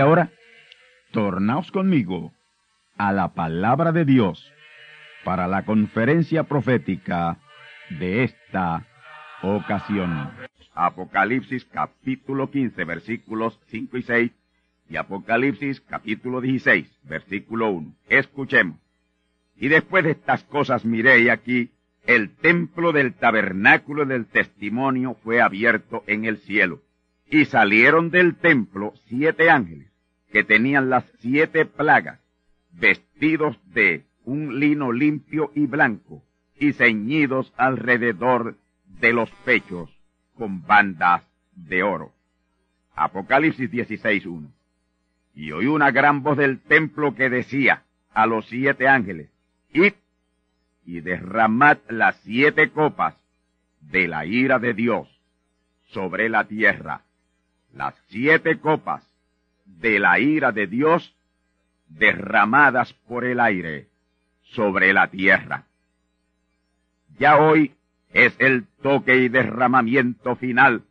Y ahora, tornaos conmigo a la palabra de Dios para la conferencia profética de esta ocasión. Apocalipsis capítulo 15 versículos 5 y 6 y Apocalipsis capítulo 16 versículo 1. Escuchemos. Y después de estas cosas miré y aquí el templo del tabernáculo del testimonio fue abierto en el cielo y salieron del templo siete ángeles que tenían las siete plagas, vestidos de un lino limpio y blanco, y ceñidos alrededor de los pechos con bandas de oro. Apocalipsis 16.1. Y oí una gran voz del templo que decía a los siete ángeles, id y derramad las siete copas de la ira de Dios sobre la tierra las siete copas de la ira de Dios derramadas por el aire sobre la tierra. Ya hoy es el toque y derramamiento final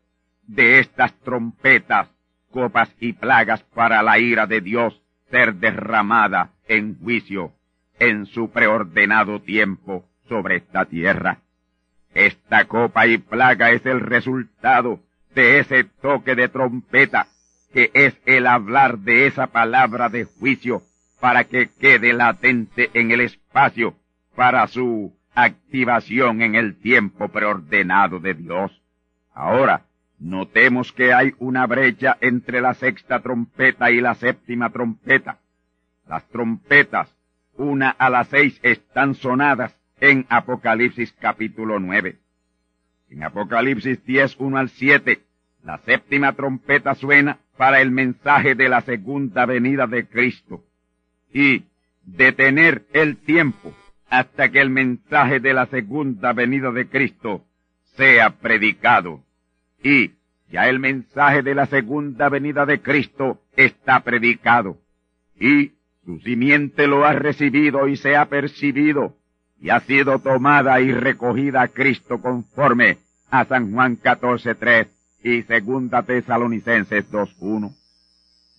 de estas trompetas, copas y plagas para la ira de Dios ser derramada en juicio en su preordenado tiempo sobre esta tierra. Esta copa y plaga es el resultado de ese toque de trompeta, que es el hablar de esa palabra de juicio para que quede latente en el espacio para su activación en el tiempo preordenado de Dios. Ahora, notemos que hay una brecha entre la sexta trompeta y la séptima trompeta. Las trompetas, una a las seis, están sonadas en Apocalipsis capítulo nueve. En Apocalipsis 10, 1 al 7, la séptima trompeta suena para el mensaje de la segunda venida de Cristo y detener el tiempo hasta que el mensaje de la segunda venida de Cristo sea predicado. Y ya el mensaje de la segunda venida de Cristo está predicado. Y su simiente lo ha recibido y se ha percibido y ha sido tomada y recogida a Cristo conforme a San Juan 14.3 y segunda Tesalonicenses 2.1.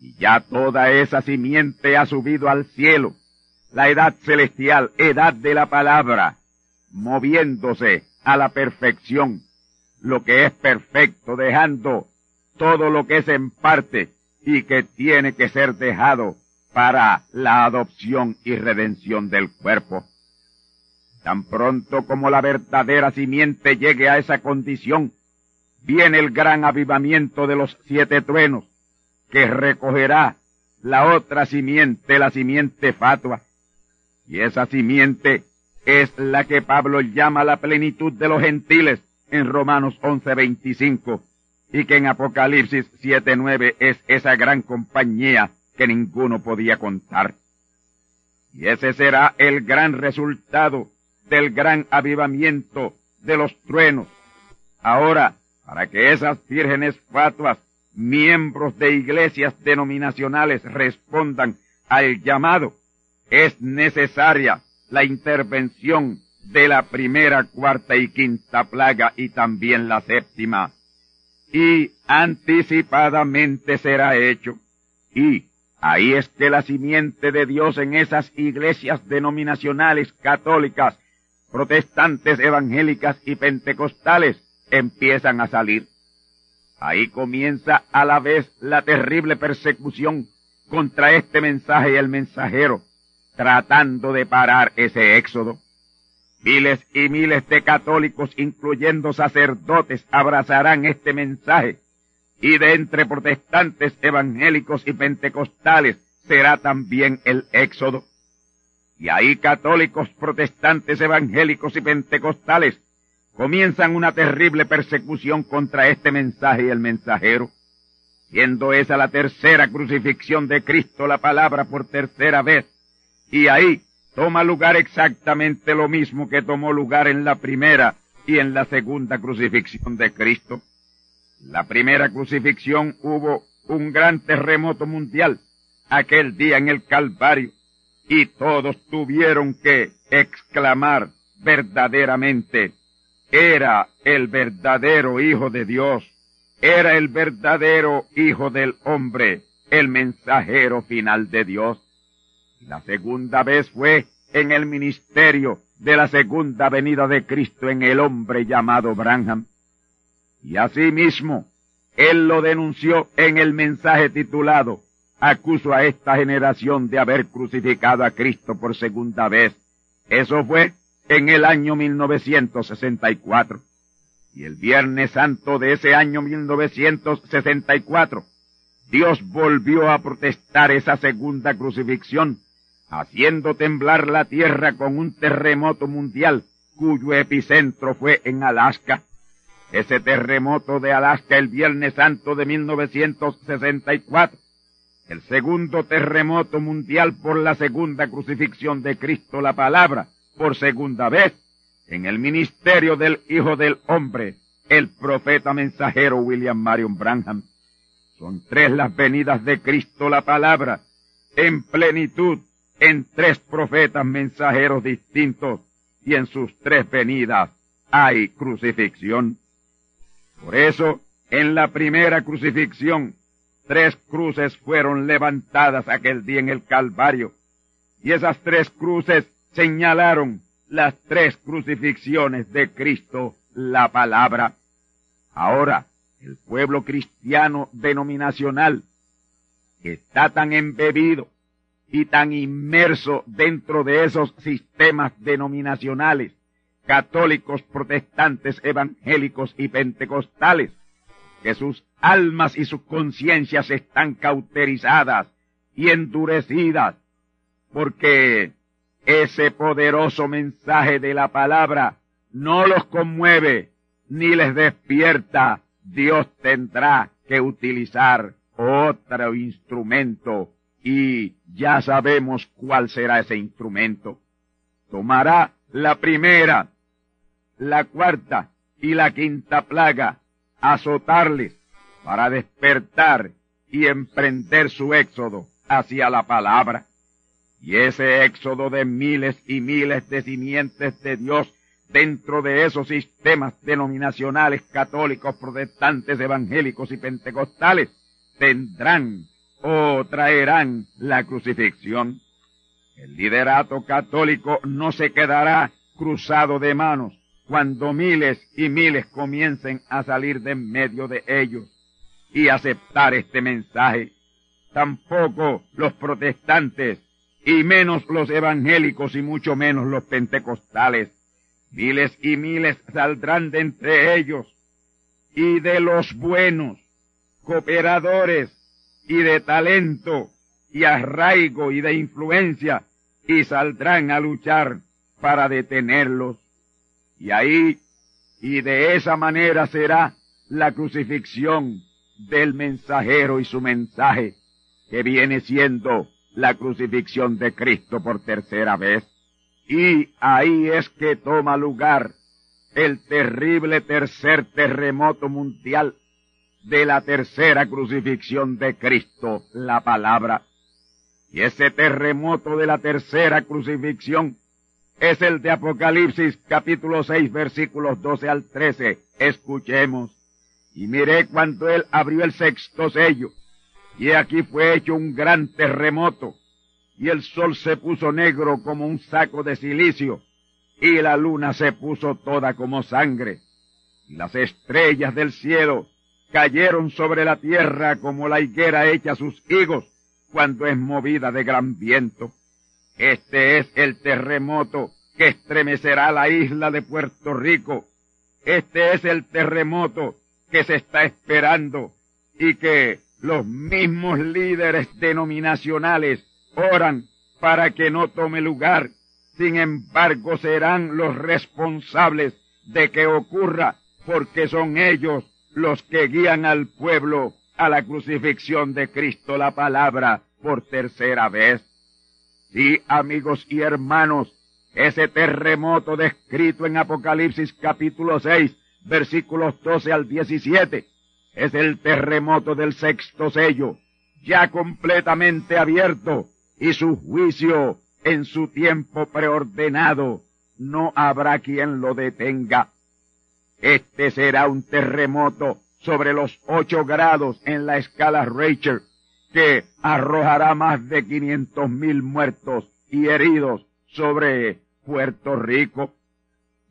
Y ya toda esa simiente ha subido al cielo, la edad celestial, edad de la palabra, moviéndose a la perfección, lo que es perfecto, dejando todo lo que es en parte y que tiene que ser dejado para la adopción y redención del cuerpo. Tan pronto como la verdadera simiente llegue a esa condición, viene el gran avivamiento de los siete truenos, que recogerá la otra simiente, la simiente fatua. Y esa simiente es la que Pablo llama la plenitud de los gentiles en Romanos 11:25 y que en Apocalipsis 7:9 es esa gran compañía que ninguno podía contar. Y ese será el gran resultado del gran avivamiento de los truenos. Ahora, para que esas vírgenes fatuas, miembros de iglesias denominacionales, respondan al llamado, es necesaria la intervención de la primera, cuarta y quinta plaga y también la séptima. Y anticipadamente será hecho. Y ahí es que la simiente de Dios en esas iglesias denominacionales católicas, protestantes, evangélicas y pentecostales empiezan a salir. Ahí comienza a la vez la terrible persecución contra este mensaje y el mensajero, tratando de parar ese éxodo. Miles y miles de católicos, incluyendo sacerdotes, abrazarán este mensaje, y de entre protestantes, evangélicos y pentecostales será también el éxodo. Y ahí católicos, protestantes, evangélicos y pentecostales comienzan una terrible persecución contra este mensaje y el mensajero, siendo esa la tercera crucifixión de Cristo, la palabra por tercera vez, y ahí toma lugar exactamente lo mismo que tomó lugar en la primera y en la segunda crucifixión de Cristo. La primera crucifixión hubo un gran terremoto mundial aquel día en el Calvario y todos tuvieron que exclamar verdaderamente, era el verdadero Hijo de Dios, era el verdadero Hijo del hombre, el mensajero final de Dios. La segunda vez fue en el ministerio de la segunda venida de Cristo en el hombre llamado Branham. Y asimismo, él lo denunció en el mensaje titulado Acuso a esta generación de haber crucificado a Cristo por segunda vez. Eso fue en el año 1964. Y el Viernes Santo de ese año 1964, Dios volvió a protestar esa segunda crucifixión haciendo temblar la tierra con un terremoto mundial cuyo epicentro fue en Alaska. Ese terremoto de Alaska el Viernes Santo de 1964, el segundo terremoto mundial por la segunda crucifixión de Cristo la palabra, por segunda vez, en el ministerio del Hijo del Hombre, el profeta mensajero William Marion Branham. Son tres las venidas de Cristo la palabra, en plenitud en tres profetas mensajeros distintos y en sus tres venidas hay crucifixión. Por eso, en la primera crucifixión, tres cruces fueron levantadas aquel día en el Calvario, y esas tres cruces señalaron las tres crucifixiones de Cristo, la palabra. Ahora, el pueblo cristiano denominacional está tan embebido y tan inmerso dentro de esos sistemas denominacionales, católicos, protestantes, evangélicos y pentecostales, que sus almas y sus conciencias están cauterizadas y endurecidas, porque ese poderoso mensaje de la palabra no los conmueve ni les despierta, Dios tendrá que utilizar otro instrumento y ya sabemos cuál será ese instrumento. Tomará la primera, la cuarta y la quinta plaga, azotarles para despertar y emprender su éxodo hacia la palabra. Y ese éxodo de miles y miles de simientes de Dios dentro de esos sistemas denominacionales católicos, protestantes, evangélicos y pentecostales tendrán o traerán la crucifixión. El liderato católico no se quedará cruzado de manos cuando miles y miles comiencen a salir de en medio de ellos y aceptar este mensaje. Tampoco los protestantes y menos los evangélicos y mucho menos los pentecostales. Miles y miles saldrán de entre ellos y de los buenos, cooperadores, y de talento y arraigo y de influencia y saldrán a luchar para detenerlos. Y ahí Y de esa manera será la crucifixión del mensajero y su mensaje, que viene siendo la crucifixión de Cristo por tercera vez. Y ahí es que toma lugar el terrible tercer terremoto mundial de la tercera crucifixión de Cristo, la palabra. Y ese terremoto de la tercera crucifixión es el de Apocalipsis capítulo 6 versículos 12 al 13. Escuchemos. Y miré cuando él abrió el sexto sello. Y aquí fue hecho un gran terremoto. Y el sol se puso negro como un saco de silicio. Y la luna se puso toda como sangre. Y las estrellas del cielo cayeron sobre la tierra como la higuera echa sus higos cuando es movida de gran viento. Este es el terremoto que estremecerá la isla de Puerto Rico. Este es el terremoto que se está esperando y que los mismos líderes denominacionales oran para que no tome lugar. Sin embargo, serán los responsables de que ocurra porque son ellos los que guían al pueblo a la crucifixión de Cristo la palabra por tercera vez. Sí, amigos y hermanos, ese terremoto descrito en Apocalipsis capítulo 6, versículos 12 al 17, es el terremoto del sexto sello, ya completamente abierto, y su juicio en su tiempo preordenado. No habrá quien lo detenga. Este será un terremoto sobre los ocho grados en la escala Richter, que arrojará más de quinientos mil muertos y heridos sobre Puerto Rico.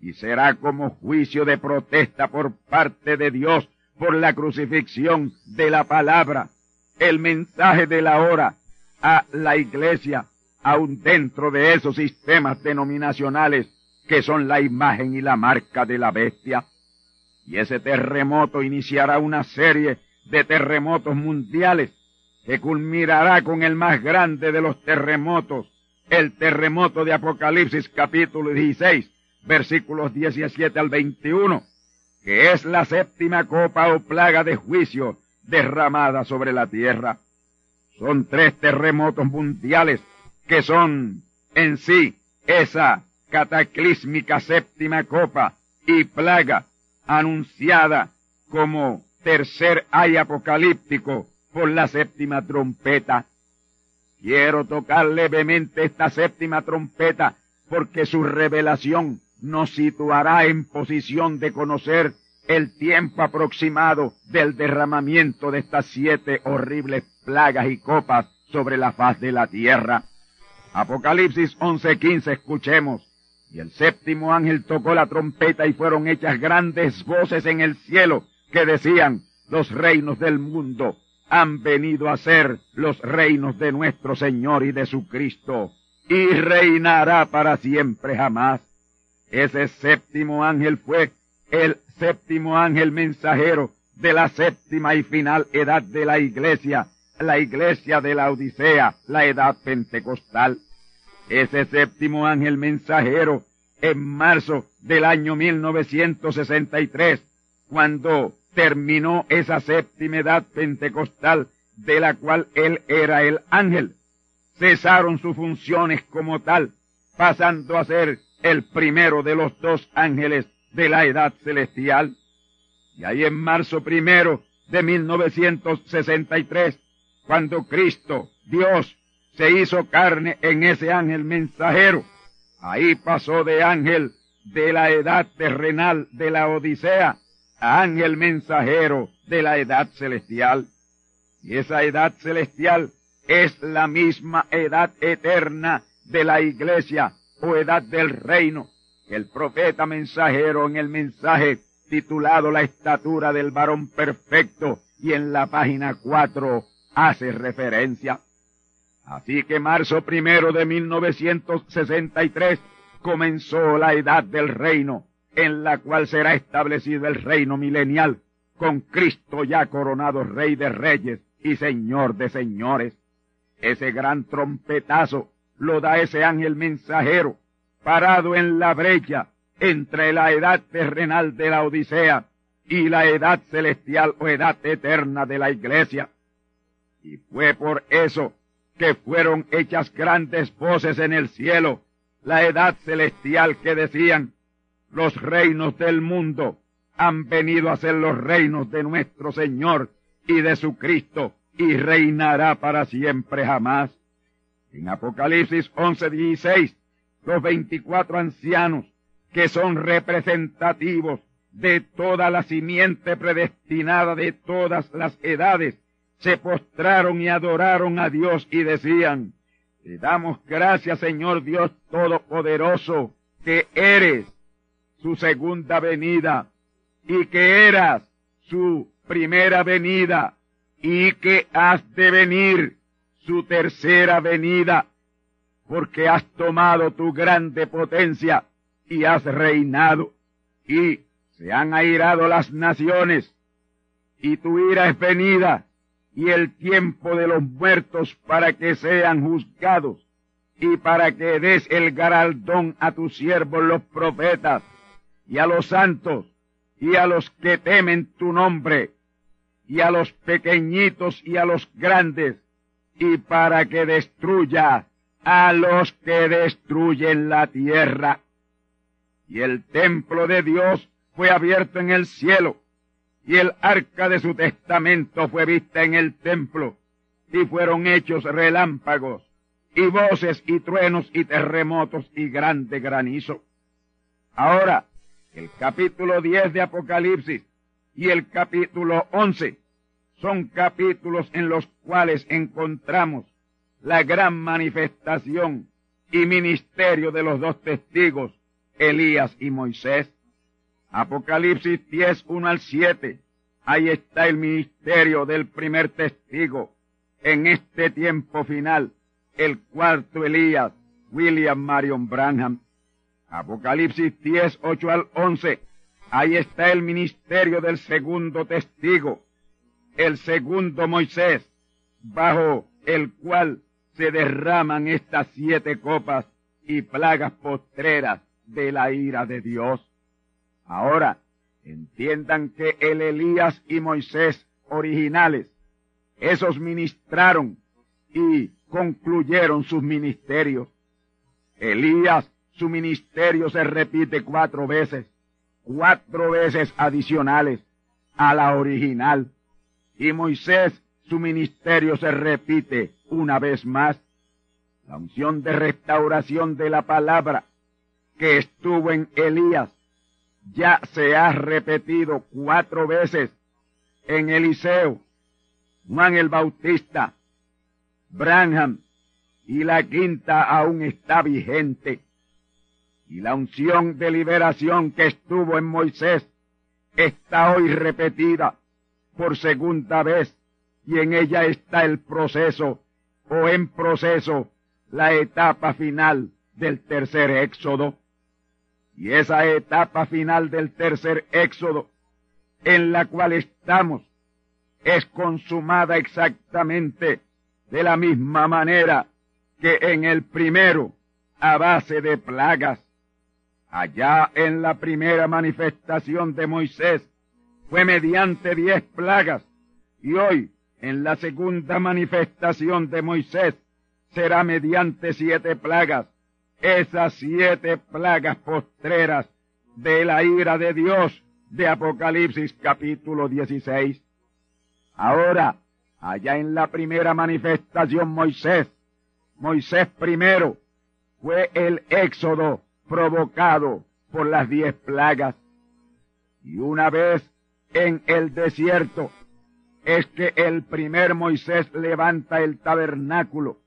Y será como juicio de protesta por parte de Dios por la crucifixión de la palabra, el mensaje de la hora a la iglesia, aun dentro de esos sistemas denominacionales que son la imagen y la marca de la bestia. Y ese terremoto iniciará una serie de terremotos mundiales que culminará con el más grande de los terremotos, el terremoto de Apocalipsis capítulo 16, versículos 17 al 21, que es la séptima copa o plaga de juicio derramada sobre la tierra. Son tres terremotos mundiales que son en sí esa cataclísmica séptima copa y plaga anunciada como tercer ay apocalíptico por la séptima trompeta. Quiero tocar levemente esta séptima trompeta porque su revelación nos situará en posición de conocer el tiempo aproximado del derramamiento de estas siete horribles plagas y copas sobre la faz de la tierra. Apocalipsis 11:15 escuchemos. Y el séptimo ángel tocó la trompeta y fueron hechas grandes voces en el cielo que decían, los reinos del mundo han venido a ser los reinos de nuestro Señor y de su Cristo, y reinará para siempre jamás. Ese séptimo ángel fue el séptimo ángel mensajero de la séptima y final edad de la iglesia, la iglesia de la Odisea, la edad pentecostal ese séptimo ángel mensajero en marzo del año 1963, cuando terminó esa séptima edad pentecostal de la cual él era el ángel. Cesaron sus funciones como tal, pasando a ser el primero de los dos ángeles de la edad celestial. Y ahí en marzo primero de 1963, cuando Cristo, Dios, se hizo carne en ese ángel mensajero. Ahí pasó de ángel de la edad terrenal de la Odisea a ángel mensajero de la edad celestial. Y esa edad celestial es la misma edad eterna de la iglesia edad del reino. El profeta mensajero en el mensaje titulado La estatura del varón perfecto y en la página 4 hace referencia. Así que marzo primero de 1963 comenzó la edad del reino, en la cual será establecido el reino milenial, con Cristo ya coronado Rey de Reyes y Señor de Señores. Ese gran trompetazo lo da ese ángel mensajero, parado en la brecha entre la edad terrenal de la Odisea y la edad celestial o edad eterna de la iglesia. Y fue por eso que fueron hechas grandes voces en el cielo, la edad celestial que decían, los reinos del mundo han venido a ser los reinos de nuestro Señor y de su Cristo, y reinará para siempre jamás. En Apocalipsis 11:16, los veinticuatro ancianos, que son representativos de toda la simiente predestinada de todas las edades, se postraron y adoraron a Dios y decían, Te damos gracias, Señor Dios Todopoderoso, que eres su segunda venida y que eras su primera venida y que has de venir su tercera venida, porque has tomado tu grande potencia y has reinado y se han airado las naciones y tu ira es venida y el tiempo de los muertos para que sean juzgados y para que des el garaldón a tus siervos los profetas y a los santos y a los que temen tu nombre y a los pequeñitos y a los grandes y para que destruya a los que destruyen la tierra. Y el templo de Dios fue abierto en el cielo y el arca de su testamento fue vista en el templo, y fueron hechos relámpagos, y voces y truenos y terremotos y grande granizo. Ahora, el capítulo 10 de Apocalipsis y el capítulo 11 son capítulos en los cuales encontramos la gran manifestación y ministerio de los dos testigos, Elías y Moisés. Apocalipsis 10, 1 al 7. Ahí está el ministerio del primer testigo en este tiempo final, el cuarto Elías, William Marion Branham. Apocalipsis 10, 8 al 11. Ahí está el ministerio del segundo testigo, el segundo Moisés, bajo el cual se derraman estas siete copas y plagas postreras de la ira de Dios. Ahora, entiendan que el Elías y Moisés originales, esos ministraron y concluyeron sus ministerios. Elías, su ministerio se repite cuatro veces, cuatro veces adicionales a la original. Y Moisés, su ministerio se repite una vez más. La unción de restauración de la palabra que estuvo en Elías ya se ha repetido cuatro veces en Eliseo, Juan el Bautista, Branham, y la quinta aún está vigente. Y la unción de liberación que estuvo en Moisés está hoy repetida por segunda vez y en ella está el proceso o en proceso la etapa final del tercer éxodo. Y esa etapa final del tercer éxodo en la cual estamos es consumada exactamente de la misma manera que en el primero a base de plagas. Allá en la primera manifestación de Moisés fue mediante diez plagas y hoy en la segunda manifestación de Moisés será mediante siete plagas esas siete plagas postreras de la ira de Dios de Apocalipsis capítulo 16. Ahora, allá en la primera manifestación Moisés, Moisés primero fue el éxodo provocado por las diez plagas. Y una vez en el desierto es que el primer Moisés levanta el tabernáculo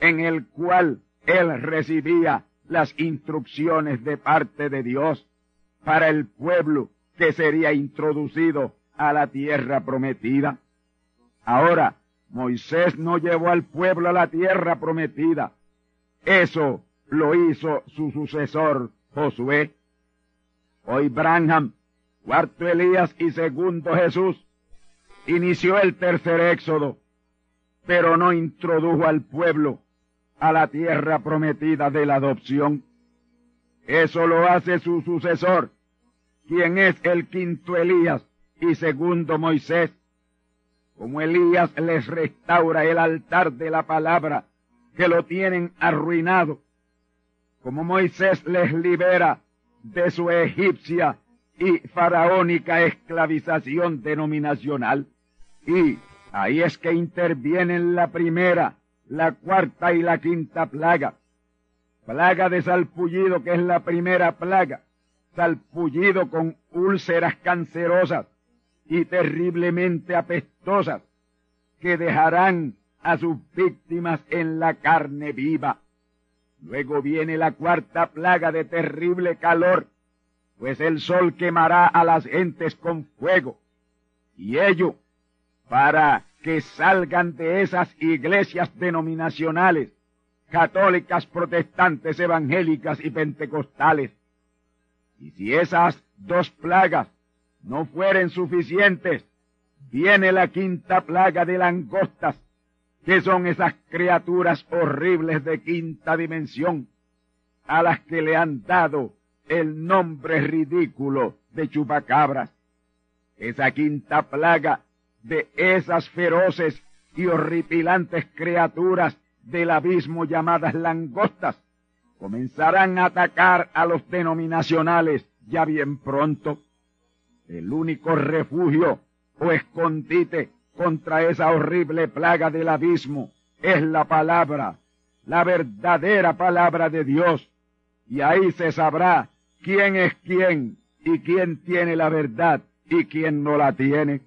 en el cual él recibía las instrucciones de parte de Dios para el pueblo que sería introducido a la tierra prometida. Ahora, Moisés no llevó al pueblo a la tierra prometida. Eso lo hizo su sucesor Josué. Hoy Branham, cuarto Elías y segundo Jesús, inició el tercer éxodo, pero no introdujo al pueblo a la tierra prometida de la adopción. Eso lo hace su sucesor, quien es el quinto Elías y segundo Moisés. Como Elías les restaura el altar de la palabra, que lo tienen arruinado, como Moisés les libera de su egipcia y faraónica esclavización denominacional. Y ahí es que intervienen la primera, la cuarta y la quinta plaga. Plaga de salpullido, que es la primera plaga. Salpullido con úlceras cancerosas y terriblemente apestosas, que dejarán a sus víctimas en la carne viva. Luego viene la cuarta plaga de terrible calor, pues el sol quemará a las gentes con fuego. Y ello para que salgan de esas iglesias denominacionales, católicas, protestantes, evangélicas y pentecostales. Y si esas dos plagas no fueren suficientes, viene la quinta plaga de langostas, que son esas criaturas horribles de quinta dimensión, a las que le han dado el nombre ridículo de chupacabras. Esa quinta plaga de esas feroces y horripilantes criaturas del abismo llamadas langostas comenzarán a atacar a los denominacionales ya bien pronto. El único refugio o escondite contra esa horrible plaga del abismo es la palabra, la verdadera palabra de Dios. Y ahí se sabrá quién es quién y quién tiene la verdad y quién no la tiene.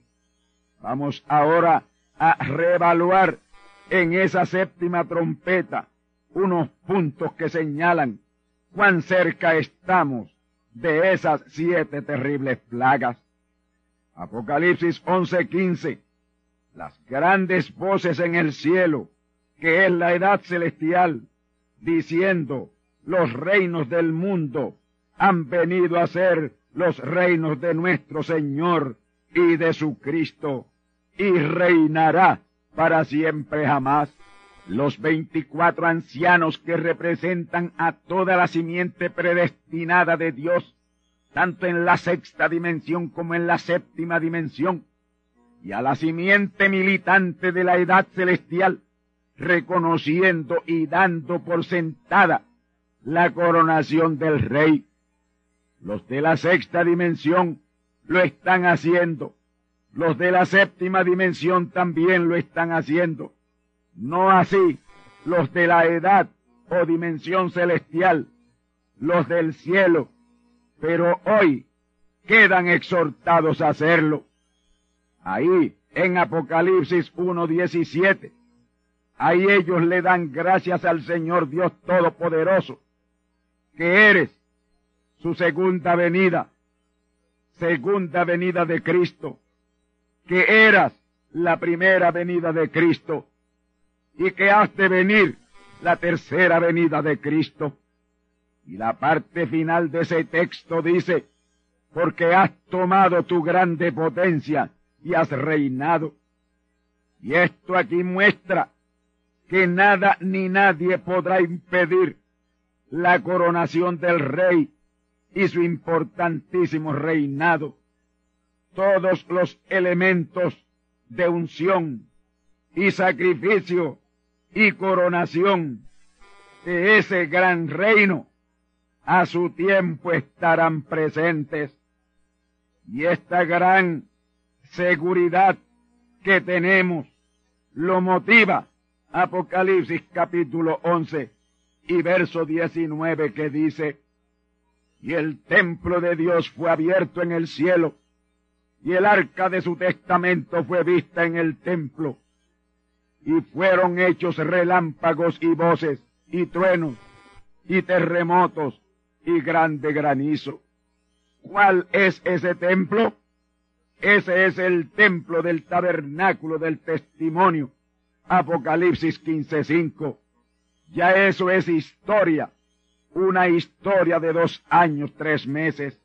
Vamos ahora a reevaluar en esa séptima trompeta unos puntos que señalan cuán cerca estamos de esas siete terribles plagas. Apocalipsis 11:15 las grandes voces en el cielo, que es la edad celestial, diciendo, los reinos del mundo han venido a ser los reinos de nuestro Señor y de su Cristo, y reinará para siempre jamás. Los veinticuatro ancianos que representan a toda la simiente predestinada de Dios, tanto en la sexta dimensión como en la séptima dimensión, y a la simiente militante de la edad celestial, reconociendo y dando por sentada la coronación del rey. Los de la sexta dimensión lo están haciendo. Los de la séptima dimensión también lo están haciendo. No así los de la edad o dimensión celestial, los del cielo, pero hoy quedan exhortados a hacerlo ahí en Apocalipsis 1.17. Ahí ellos le dan gracias al Señor Dios Todopoderoso, que eres su segunda venida, segunda venida de Cristo, que eras la primera venida de Cristo y que has de venir la tercera venida de Cristo. Y la parte final de ese texto dice, porque has tomado tu grande potencia y has reinado. Y esto aquí muestra que nada ni nadie podrá impedir la coronación del rey y su importantísimo reinado. Todos los elementos de unción y sacrificio y coronación de ese gran reino a su tiempo estarán presentes. Y esta gran seguridad que tenemos lo motiva Apocalipsis capítulo 11 y verso 19 que dice, y el templo de Dios fue abierto en el cielo, y el arca de su testamento fue vista en el templo, y fueron hechos relámpagos y voces, y truenos, y terremotos, y grande granizo. ¿Cuál es ese templo? Ese es el templo del tabernáculo del testimonio. Apocalipsis 15:5. Ya eso es historia. Una historia de dos años, tres meses.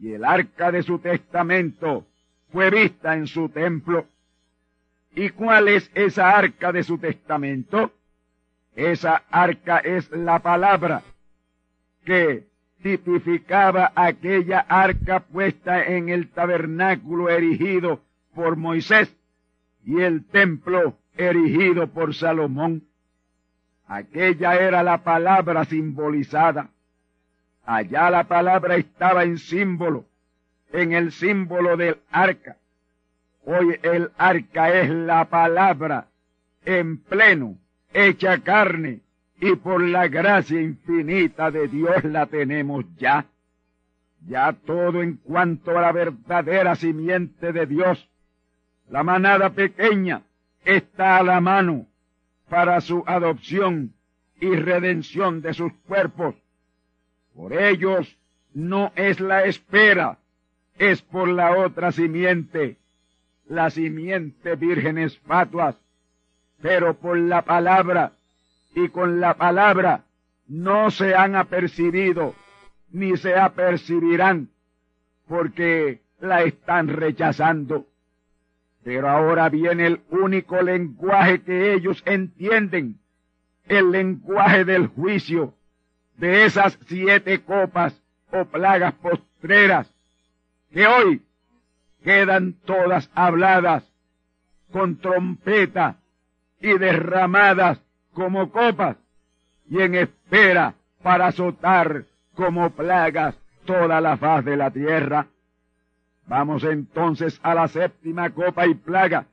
Y el arca de su testamento fue vista en su templo. ¿Y cuál es esa arca de su testamento? Esa arca es la palabra que tipificaba aquella arca puesta en el tabernáculo erigido por Moisés y el templo erigido por Salomón. Aquella era la palabra simbolizada. Allá la palabra estaba en símbolo, en el símbolo del arca. Hoy el arca es la palabra en pleno, hecha carne, y por la gracia infinita de Dios la tenemos ya. Ya todo en cuanto a la verdadera simiente de Dios, la manada pequeña está a la mano para su adopción y redención de sus cuerpos. Por ellos no es la espera, es por la otra simiente, la simiente vírgenes fatuas, pero por la palabra y con la palabra no se han apercibido ni se apercibirán porque la están rechazando. Pero ahora viene el único lenguaje que ellos entienden, el lenguaje del juicio, de esas siete copas o plagas postreras, que hoy quedan todas habladas con trompeta y derramadas como copas y en espera para azotar como plagas toda la faz de la tierra. Vamos entonces a la séptima copa y plaga.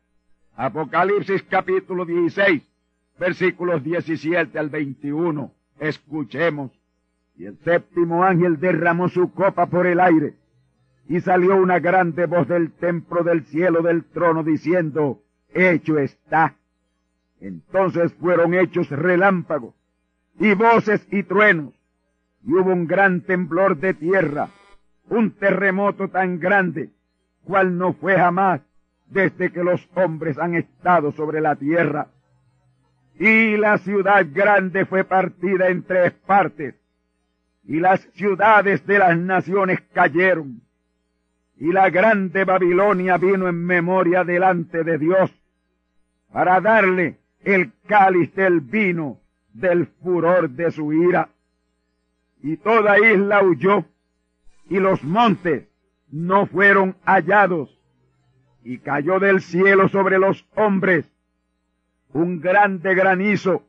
Apocalipsis capítulo 16, versículos 17 al 21. Escuchemos. Y el séptimo ángel derramó su copa por el aire, y salió una grande voz del templo del cielo del trono diciendo, Hecho está. Entonces fueron hechos relámpagos y voces y truenos, y hubo un gran temblor de tierra, un terremoto tan grande, cual no fue jamás desde que los hombres han estado sobre la tierra. Y la ciudad grande fue partida en tres partes, y las ciudades de las naciones cayeron, y la grande Babilonia vino en memoria delante de Dios, para darle el cáliz del vino del furor de su ira. Y toda isla huyó, y los montes no fueron hallados, y cayó del cielo sobre los hombres un grande granizo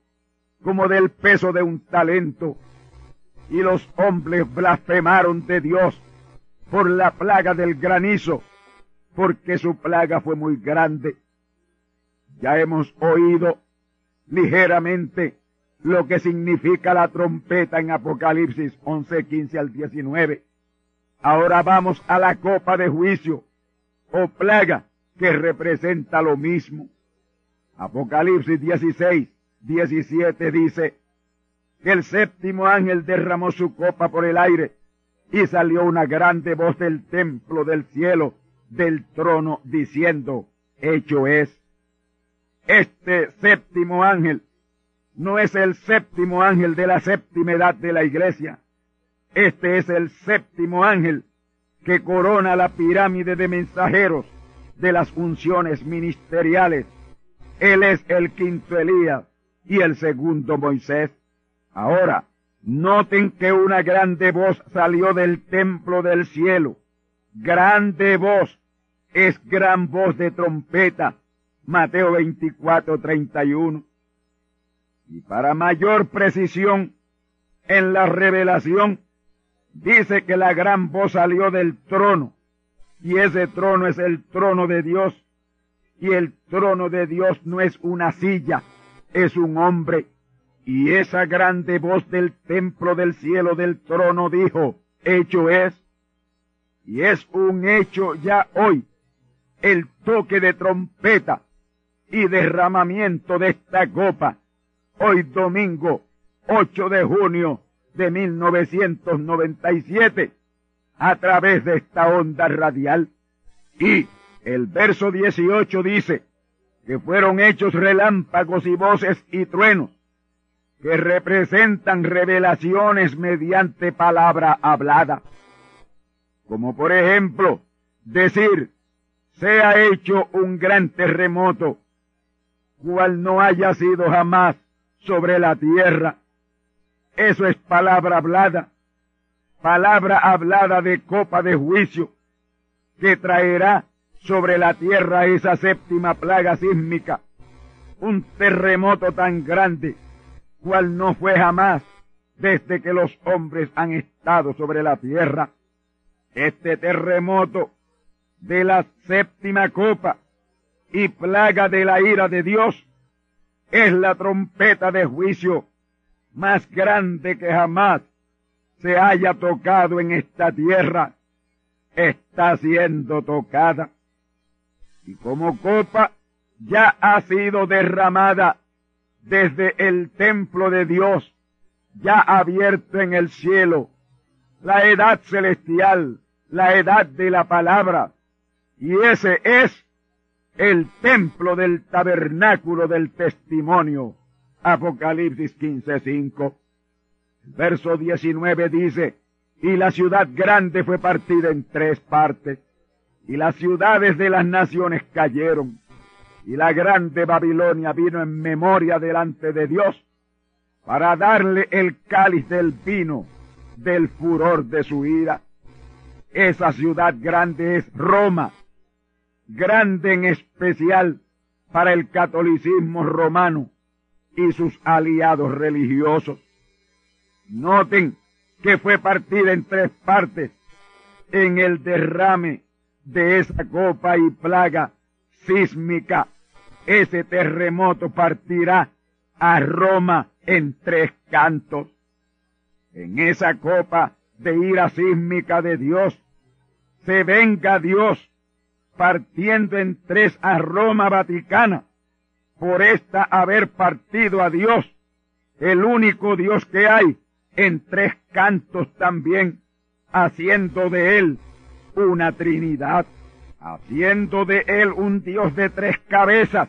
como del peso de un talento, y los hombres blasfemaron de Dios por la plaga del granizo, porque su plaga fue muy grande. Ya hemos oído ligeramente lo que significa la trompeta en Apocalipsis 11, 15 al 19. Ahora vamos a la copa de juicio o plaga que representa lo mismo. Apocalipsis 16, 17 dice el séptimo ángel derramó su copa por el aire y salió una grande voz del templo del cielo, del trono, diciendo, hecho es. Este séptimo ángel no es el séptimo ángel de la séptima edad de la iglesia. Este es el séptimo ángel que corona la pirámide de mensajeros de las funciones ministeriales. Él es el quinto Elías y el segundo Moisés. Ahora, noten que una grande voz salió del templo del cielo. Grande voz es gran voz de trompeta Mateo 24, 31. Y para mayor precisión en la revelación, dice que la gran voz salió del trono, y ese trono es el trono de Dios, y el trono de Dios no es una silla, es un hombre, y esa grande voz del templo del cielo del trono dijo, hecho es, y es un hecho ya hoy, el toque de trompeta y derramamiento de esta copa. Hoy domingo 8 de junio de 1997 a través de esta onda radial. Y el verso 18 dice que fueron hechos relámpagos y voces y truenos que representan revelaciones mediante palabra hablada. Como por ejemplo, decir, se ha hecho un gran terremoto cual no haya sido jamás sobre la tierra. Eso es palabra hablada. palabra hablada de copa de juicio que traerá sobre la tierra esa séptima plaga sísmica, un terremoto tan grande cual no fue jamás desde que los hombres han estado sobre la tierra. Este terremoto de la séptima copa y plaga de la ira de Dios es la trompeta de juicio más grande que jamás se haya tocado en esta tierra. Está siendo tocada. Y como copa ya ha sido derramada desde el templo de Dios, ya abierto en el cielo, la edad celestial, la edad de la palabra, y ese es el templo del tabernáculo del testimonio. Apocalipsis 15:5. Verso 19 dice, y la ciudad grande fue partida en tres partes, y las ciudades de las naciones cayeron, y la grande Babilonia vino en memoria delante de Dios para darle el cáliz del vino del furor de su ira. Esa ciudad grande es Roma, grande en especial para el catolicismo romano y sus aliados religiosos. Noten que fue partida en tres partes en el derrame de esa copa y plaga sísmica. Ese terremoto partirá a Roma en tres cantos. En esa copa de ira sísmica de Dios se venga Dios partiendo en tres a Roma Vaticana, por esta haber partido a Dios, el único Dios que hay, en tres cantos también, haciendo de él una Trinidad, haciendo de él un Dios de tres cabezas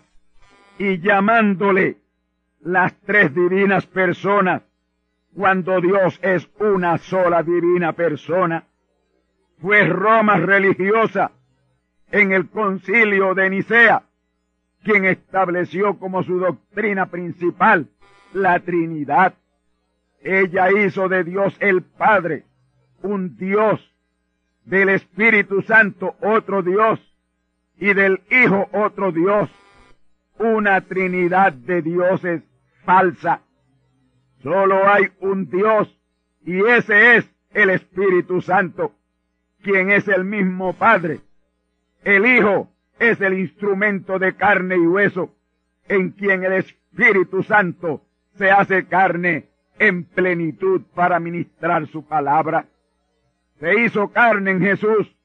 y llamándole las tres divinas personas, cuando Dios es una sola divina persona. Fue Roma religiosa en el concilio de Nicea, quien estableció como su doctrina principal la Trinidad. Ella hizo de Dios el Padre un Dios, del Espíritu Santo otro Dios y del Hijo otro Dios, una Trinidad de dioses falsa. Solo hay un Dios y ese es el Espíritu Santo, quien es el mismo Padre el Hijo es el instrumento de carne y hueso en quien el Espíritu Santo se hace carne en plenitud para ministrar su palabra. Se hizo carne en Jesús,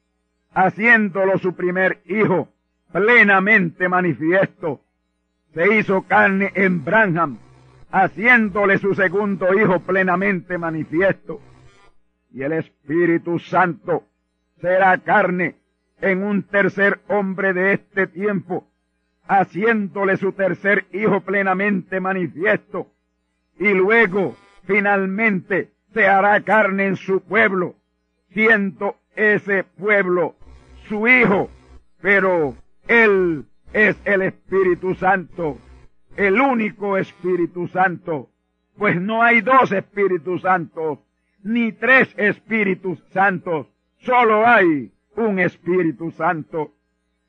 haciéndolo su primer Hijo plenamente manifiesto. Se hizo carne en Branham, haciéndole su segundo Hijo plenamente manifiesto. Y el Espíritu Santo será carne en un tercer hombre de este tiempo, haciéndole su tercer hijo plenamente manifiesto, y luego finalmente se hará carne en su pueblo, siendo ese pueblo su hijo, pero él es el Espíritu Santo, el único Espíritu Santo, pues no hay dos Espíritus Santos, ni tres Espíritus Santos, solo hay un Espíritu Santo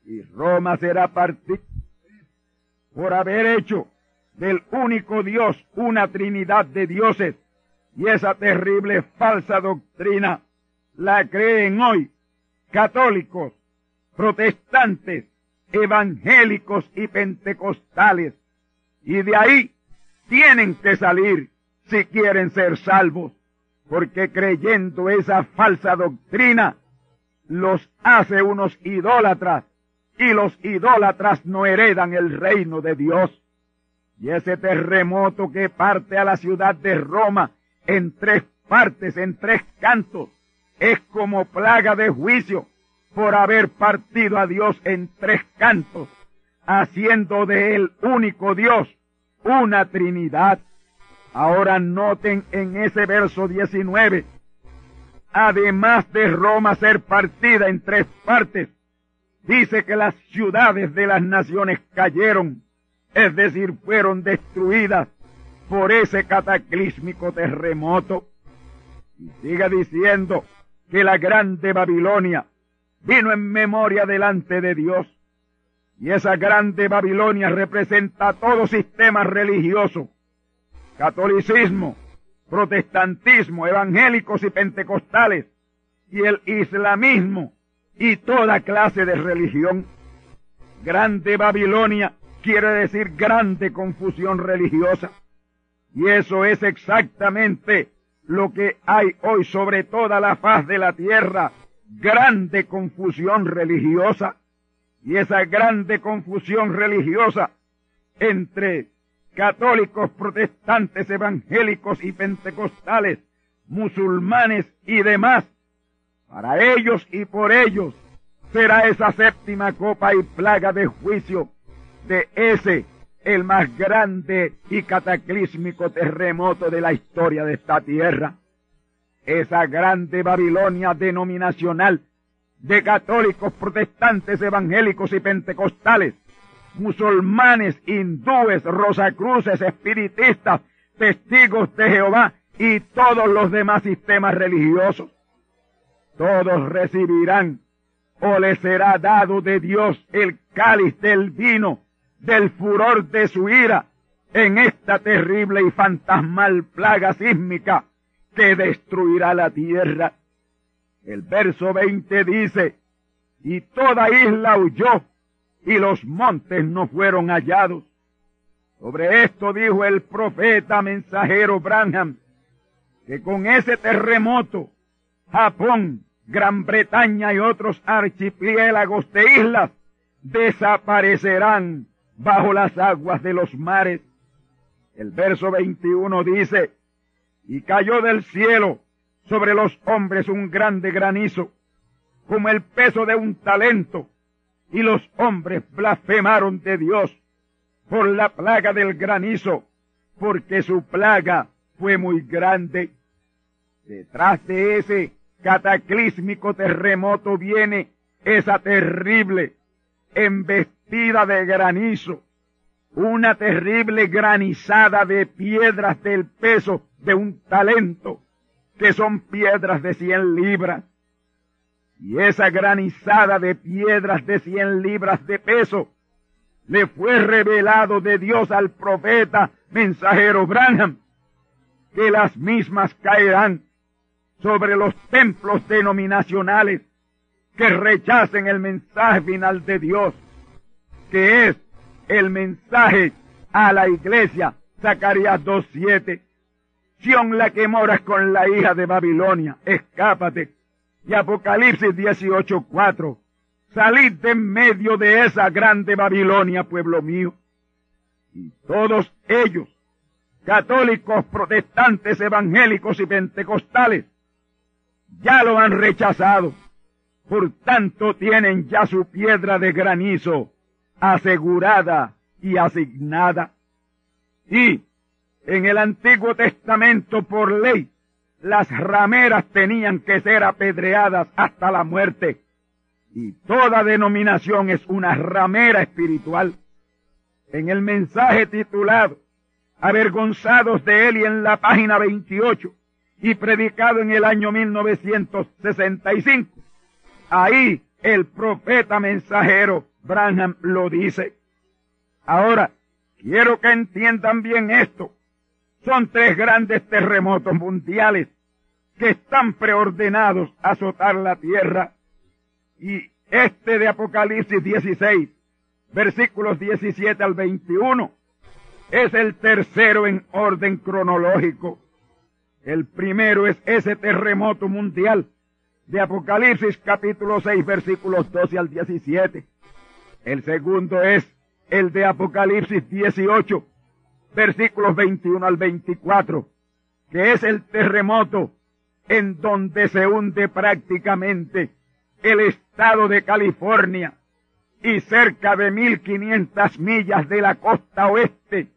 y Roma será partida por haber hecho del único Dios una trinidad de dioses y esa terrible falsa doctrina la creen hoy católicos, protestantes, evangélicos y pentecostales y de ahí tienen que salir si quieren ser salvos porque creyendo esa falsa doctrina los hace unos idólatras y los idólatras no heredan el reino de Dios. Y ese terremoto que parte a la ciudad de Roma en tres partes, en tres cantos, es como plaga de juicio por haber partido a Dios en tres cantos, haciendo de él único Dios, una Trinidad. Ahora noten en ese verso 19 además de Roma ser partida en tres partes, dice que las ciudades de las naciones cayeron, es decir, fueron destruidas por ese cataclísmico terremoto. Y sigue diciendo que la grande Babilonia vino en memoria delante de Dios. Y esa grande Babilonia representa todo sistema religioso, catolicismo, protestantismo, evangélicos y pentecostales, y el islamismo y toda clase de religión. Grande Babilonia quiere decir grande confusión religiosa. Y eso es exactamente lo que hay hoy sobre toda la faz de la tierra, grande confusión religiosa. Y esa grande confusión religiosa entre católicos, protestantes, evangélicos y pentecostales, musulmanes y demás, para ellos y por ellos será esa séptima copa y plaga de juicio de ese, el más grande y cataclísmico terremoto de la historia de esta tierra. Esa grande Babilonia denominacional de católicos, protestantes, evangélicos y pentecostales, musulmanes, hindúes, rosacruces, espiritistas, testigos de Jehová y todos los demás sistemas religiosos. Todos recibirán o les será dado de Dios el cáliz del vino del furor de su ira en esta terrible y fantasmal plaga sísmica que destruirá la tierra. El verso 20 dice, y toda isla huyó y los montes no fueron hallados. Sobre esto dijo el profeta mensajero Branham, que con ese terremoto Japón, Gran Bretaña y otros archipiélagos de islas desaparecerán bajo las aguas de los mares. El verso 21 dice, y cayó del cielo sobre los hombres un grande granizo, como el peso de un talento, y los hombres blasfemaron de Dios por la plaga del granizo, porque su plaga fue muy grande. Detrás de ese cataclísmico terremoto viene esa terrible embestida de granizo, una terrible granizada de piedras del peso de un talento, que son piedras de cien libras. Y esa granizada de piedras de cien libras de peso le fue revelado de Dios al profeta mensajero Branham, que las mismas caerán sobre los templos denominacionales que rechacen el mensaje final de Dios, que es el mensaje a la iglesia, Zacarías 2.7. Sión la que moras con la hija de Babilonia, escápate. Y Apocalipsis 18.4. Salid de en medio de esa grande Babilonia, pueblo mío. Y todos ellos, católicos, protestantes, evangélicos y pentecostales, ya lo han rechazado. Por tanto tienen ya su piedra de granizo asegurada y asignada. Y en el Antiguo Testamento por ley, las rameras tenían que ser apedreadas hasta la muerte. Y toda denominación es una ramera espiritual. En el mensaje titulado Avergonzados de él y en la página 28 y predicado en el año 1965, ahí el profeta mensajero Branham lo dice. Ahora, quiero que entiendan bien esto. Son tres grandes terremotos mundiales que están preordenados a azotar la tierra. Y este de Apocalipsis 16, versículos 17 al 21, es el tercero en orden cronológico. El primero es ese terremoto mundial de Apocalipsis capítulo 6 versículos 12 al 17. El segundo es el de Apocalipsis 18 versículos 21 al 24, que es el terremoto en donde se hunde prácticamente el estado de California y cerca de 1500 millas de la costa oeste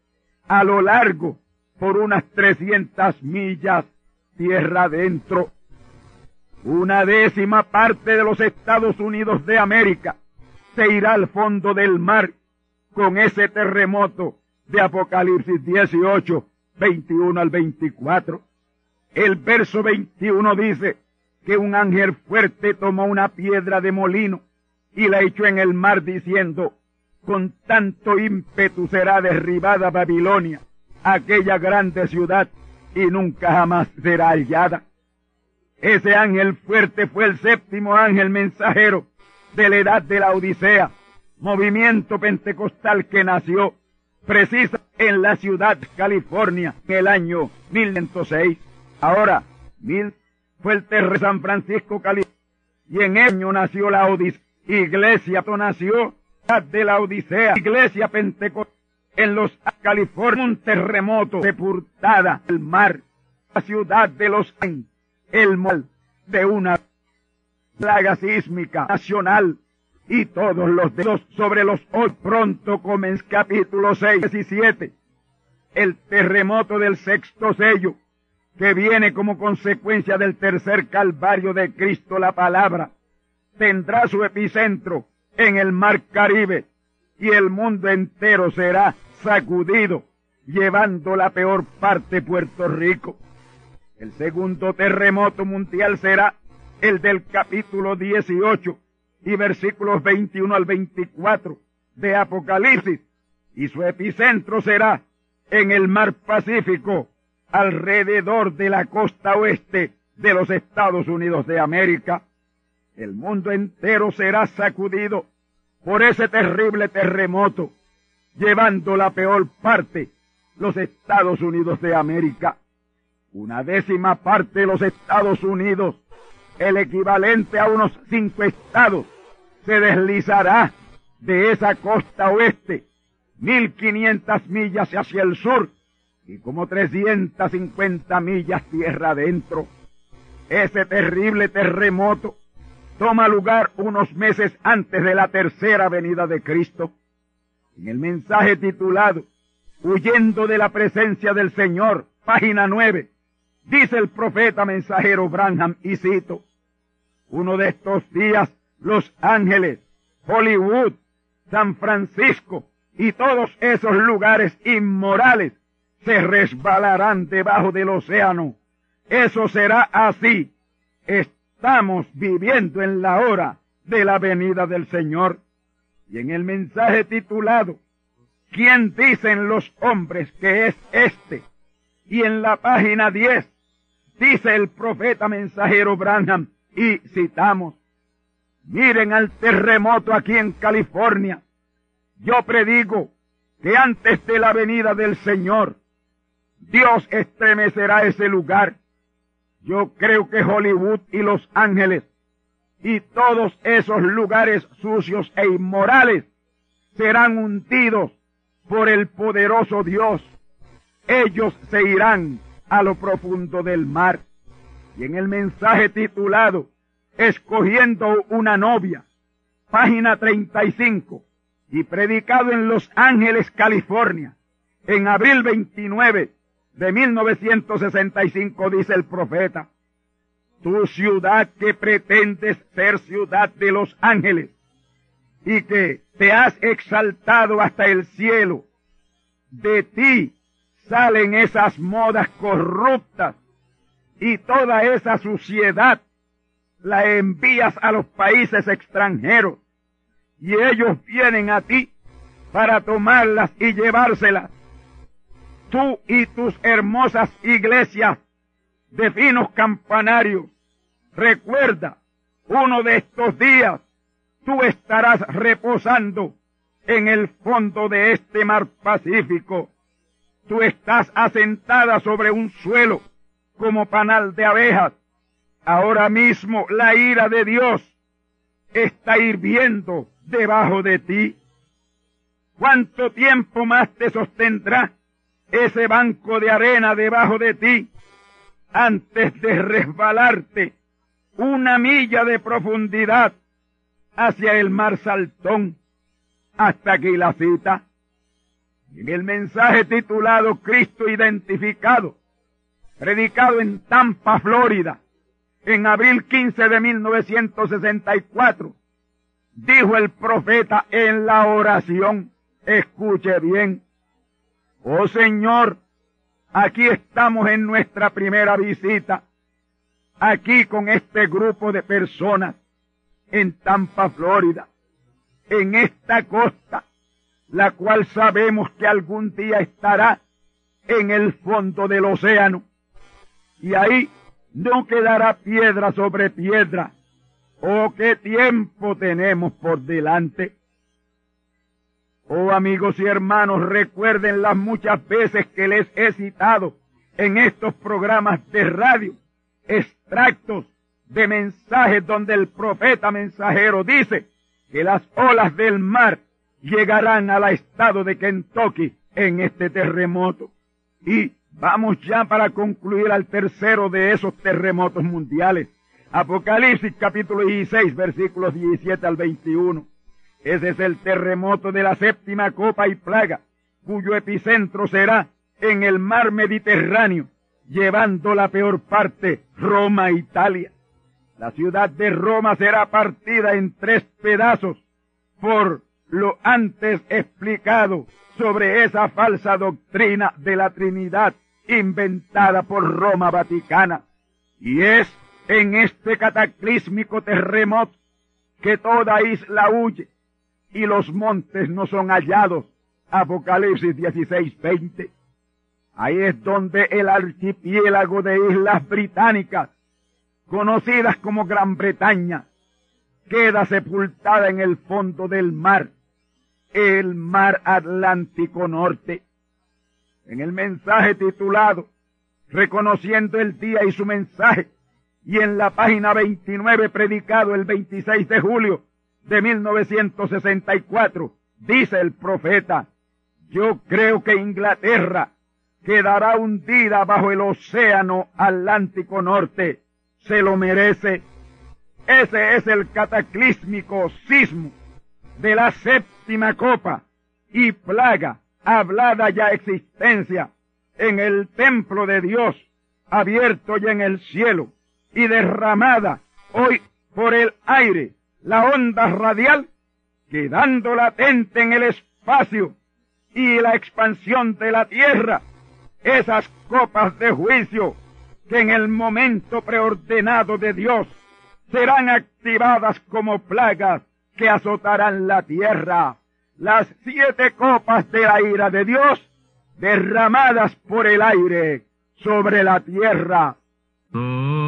a lo largo por unas 300 millas tierra adentro. Una décima parte de los Estados Unidos de América se irá al fondo del mar con ese terremoto de Apocalipsis 18, 21 al 24. El verso 21 dice que un ángel fuerte tomó una piedra de molino y la echó en el mar diciendo, con tanto ímpetu será derribada Babilonia, aquella grande ciudad, y nunca jamás será hallada. Ese ángel fuerte fue el séptimo ángel mensajero de la edad de la Odisea, movimiento pentecostal que nació precisa en la ciudad California en el año 1106. Ahora, mil fue el terre San Francisco, California, y en año nació la Odisea. Iglesia nació de la Odisea, Iglesia Pentecostal. En los California, un terremoto sepultada el mar, la ciudad de los el mal de una plaga sísmica nacional. Y todos los dedos sobre los hoy pronto comen capítulo 6 y 7 el terremoto del sexto sello que viene como consecuencia del tercer calvario de Cristo la palabra tendrá su epicentro en el mar Caribe y el mundo entero será sacudido llevando la peor parte Puerto Rico. El segundo terremoto mundial será el del capítulo 18 y versículos 21 al 24 de Apocalipsis, y su epicentro será en el mar Pacífico, alrededor de la costa oeste de los Estados Unidos de América. El mundo entero será sacudido por ese terrible terremoto, llevando la peor parte los Estados Unidos de América. Una décima parte de los Estados Unidos el equivalente a unos cinco estados, se deslizará de esa costa oeste, 1500 millas hacia el sur y como 350 millas tierra adentro. Ese terrible terremoto toma lugar unos meses antes de la tercera venida de Cristo. En el mensaje titulado Huyendo de la presencia del Señor, página 9, dice el profeta mensajero Branham, y cito, uno de estos días, Los Ángeles, Hollywood, San Francisco y todos esos lugares inmorales se resbalarán debajo del océano. Eso será así. Estamos viviendo en la hora de la venida del Señor. Y en el mensaje titulado, ¿quién dicen los hombres que es este? Y en la página 10, dice el profeta mensajero Branham, y citamos, miren al terremoto aquí en California. Yo predigo que antes de la venida del Señor, Dios estremecerá ese lugar. Yo creo que Hollywood y Los Ángeles y todos esos lugares sucios e inmorales serán hundidos por el poderoso Dios. Ellos se irán a lo profundo del mar y en el mensaje titulado Escogiendo una novia, página 35, y predicado en Los Ángeles, California, en abril 29 de 1965, dice el profeta, tu ciudad que pretendes ser ciudad de los ángeles y que te has exaltado hasta el cielo, de ti salen esas modas corruptas y toda esa suciedad la envías a los países extranjeros y ellos vienen a ti para tomarlas y llevárselas. Tú y tus hermosas iglesias de finos campanarios, recuerda, uno de estos días tú estarás reposando en el fondo de este mar Pacífico. Tú estás asentada sobre un suelo como panal de abejas. Ahora mismo la ira de Dios está hirviendo debajo de ti. ¿Cuánto tiempo más te sostendrá ese banco de arena debajo de ti antes de resbalarte una milla de profundidad hacia el mar Saltón? Hasta aquí la cita. En el mensaje titulado Cristo identificado, predicado en Tampa, Florida, en abril 15 de 1964, dijo el profeta en la oración, escuche bien, oh Señor, Aquí estamos en nuestra primera visita, aquí con este grupo de personas en Tampa, Florida, en esta costa, la cual sabemos que algún día estará en el fondo del océano. Y ahí no quedará piedra sobre piedra. Oh, qué tiempo tenemos por delante. Oh amigos y hermanos, recuerden las muchas veces que les he citado en estos programas de radio extractos de mensajes donde el profeta mensajero dice que las olas del mar llegarán al estado de Kentucky en este terremoto. Y vamos ya para concluir al tercero de esos terremotos mundiales. Apocalipsis capítulo 16 versículos 17 al 21. Ese es el terremoto de la séptima copa y plaga, cuyo epicentro será en el mar Mediterráneo, llevando la peor parte Roma, Italia. La ciudad de Roma será partida en tres pedazos por lo antes explicado sobre esa falsa doctrina de la Trinidad inventada por Roma Vaticana. Y es en este cataclísmico terremoto que toda isla huye y los montes no son hallados. Apocalipsis 16, 20. Ahí es donde el archipiélago de islas británicas, conocidas como Gran Bretaña, queda sepultada en el fondo del mar, el mar Atlántico Norte. En el mensaje titulado Reconociendo el día y su mensaje, y en la página 29 predicado el 26 de julio de 1964, dice el profeta, yo creo que Inglaterra quedará hundida bajo el océano Atlántico Norte. Se lo merece. Ese es el cataclísmico sismo de la séptima copa y plaga hablada ya existencia en el templo de Dios, abierto ya en el cielo y derramada hoy por el aire la onda radial, quedando latente en el espacio y la expansión de la tierra, esas copas de juicio que en el momento preordenado de Dios serán activadas como plagas que azotarán la tierra. Las siete copas de la ira de Dios derramadas por el aire sobre la tierra. Y